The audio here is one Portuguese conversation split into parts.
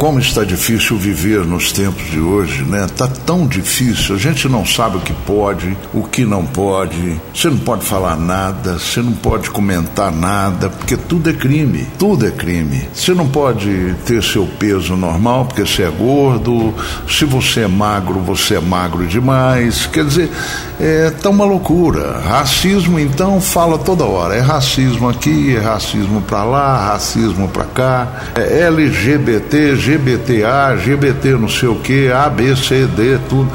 como está difícil viver nos tempos de hoje, né? Tá tão difícil, a gente não sabe o que pode, o que não pode. Você não pode falar nada, você não pode comentar nada, porque tudo é crime. Tudo é crime. Você não pode ter seu peso normal, porque você é gordo. Se você é magro, você é magro demais. Quer dizer, é tá uma loucura. Racismo, então, fala toda hora. É racismo aqui, é racismo para lá, racismo para cá. É LGBT, GBTA, GBT não sei o que, A, B, C, D, tudo.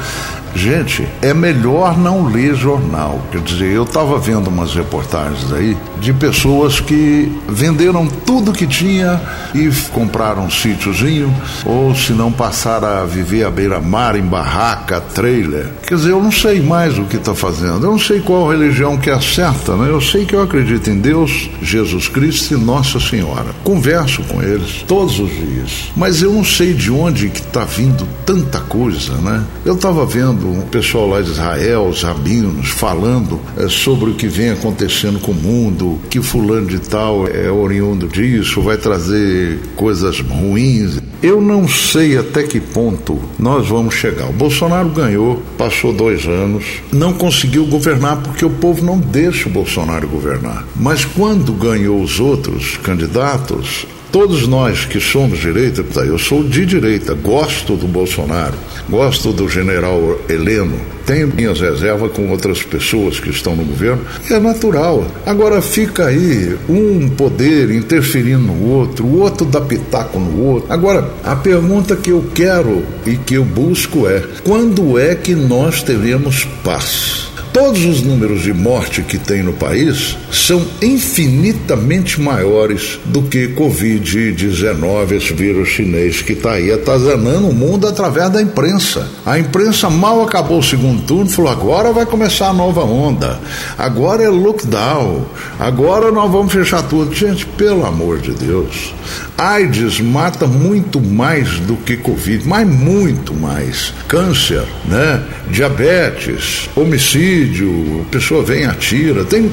Gente, é melhor não ler jornal. Quer dizer, eu estava vendo umas reportagens aí de pessoas que venderam tudo que tinha e compraram um sítiozinho, ou se não passaram a viver à beira-mar, em barraca, trailer. Quer dizer, eu não sei mais o que está fazendo. Eu não sei qual religião que é certa, né? Eu sei que eu acredito em Deus, Jesus Cristo e Nossa Senhora. Converso com eles todos os dias. Mas eu não sei de onde que está vindo tanta coisa, né? Eu estava vendo o pessoal lá de Israel, os rabinos, falando é, sobre o que vem acontecendo com o mundo, que fulano de tal é oriundo disso, vai trazer coisas ruins. Eu não sei até que ponto nós vamos chegar. O Bolsonaro ganhou, passou dois anos, não conseguiu governar porque o povo não deixa o Bolsonaro governar. Mas quando ganhou os outros candidatos, Todos nós que somos direita, eu sou de direita, gosto do Bolsonaro, gosto do general Heleno, tenho minhas reservas com outras pessoas que estão no governo, é natural. Agora fica aí um poder interferindo no outro, o outro dá pitaco no outro. Agora, a pergunta que eu quero e que eu busco é: quando é que nós teremos paz? Todos os números de morte que tem no país são infinitamente maiores do que Covid-19, esse vírus chinês que está aí atazanando o mundo através da imprensa. A imprensa mal acabou o segundo turno, falou: agora vai começar a nova onda, agora é lockdown, agora nós vamos fechar tudo. Gente, pelo amor de Deus, AIDS mata muito mais do que Covid, mas muito mais. Câncer, né? diabetes, homicídio homicídio, a pessoa vem e atira. Tem,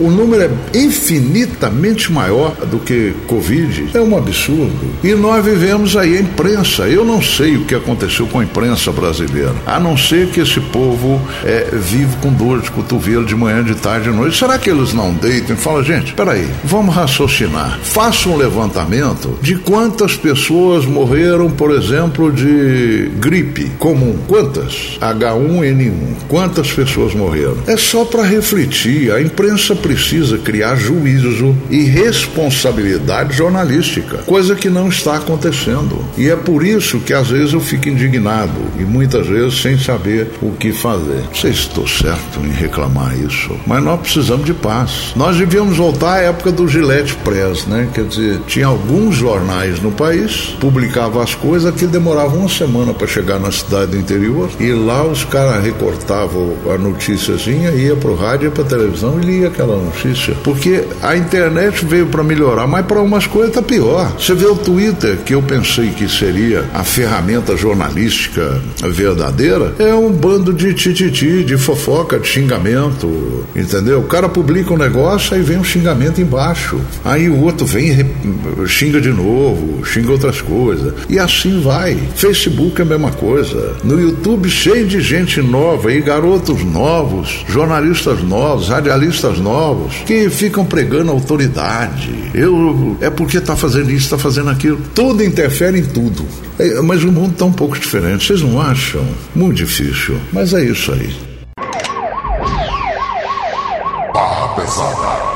o número é infinitamente maior do que Covid. É um absurdo. E nós vivemos aí a imprensa. Eu não sei o que aconteceu com a imprensa brasileira, a não ser que esse povo é, vive com dor de cotovelo de manhã, de tarde, de noite. Será que eles não deitam e falam, gente, peraí, vamos raciocinar. Faça um levantamento de quantas pessoas morreram, por exemplo, de gripe comum. Quantas? H1N1. Quantas pessoas morreram? Morreram. É só para refletir. A imprensa precisa criar juízo e responsabilidade jornalística, coisa que não está acontecendo. E é por isso que às vezes eu fico indignado e muitas vezes sem saber o que fazer. Não sei se estou certo em reclamar isso, mas nós precisamos de paz. Nós devíamos voltar à época do Gillette Press, né? Quer dizer, tinha alguns jornais no país, publicavam as coisas que demoravam uma semana para chegar na cidade do interior e lá os caras recortavam a notícia noticiazinha, ia para o rádio, ia para a televisão e lia aquela notícia. Porque a internet veio para melhorar, mas para umas coisas está pior. Você vê o Twitter, que eu pensei que seria a ferramenta jornalística verdadeira, é um bando de tititi, de fofoca, de xingamento, entendeu? O cara publica um negócio, aí vem um xingamento embaixo. Aí o outro vem e xinga de novo, xinga outras coisas. E assim vai. Facebook é a mesma coisa. No YouTube, cheio de gente nova e garotos novos novos, jornalistas novos, radialistas novos, que ficam pregando autoridade. Eu, é porque está fazendo isso, está fazendo aquilo. Tudo interfere em tudo. É, mas o mundo está um pouco diferente, vocês não acham? Muito difícil. Mas é isso aí. Barra pesada.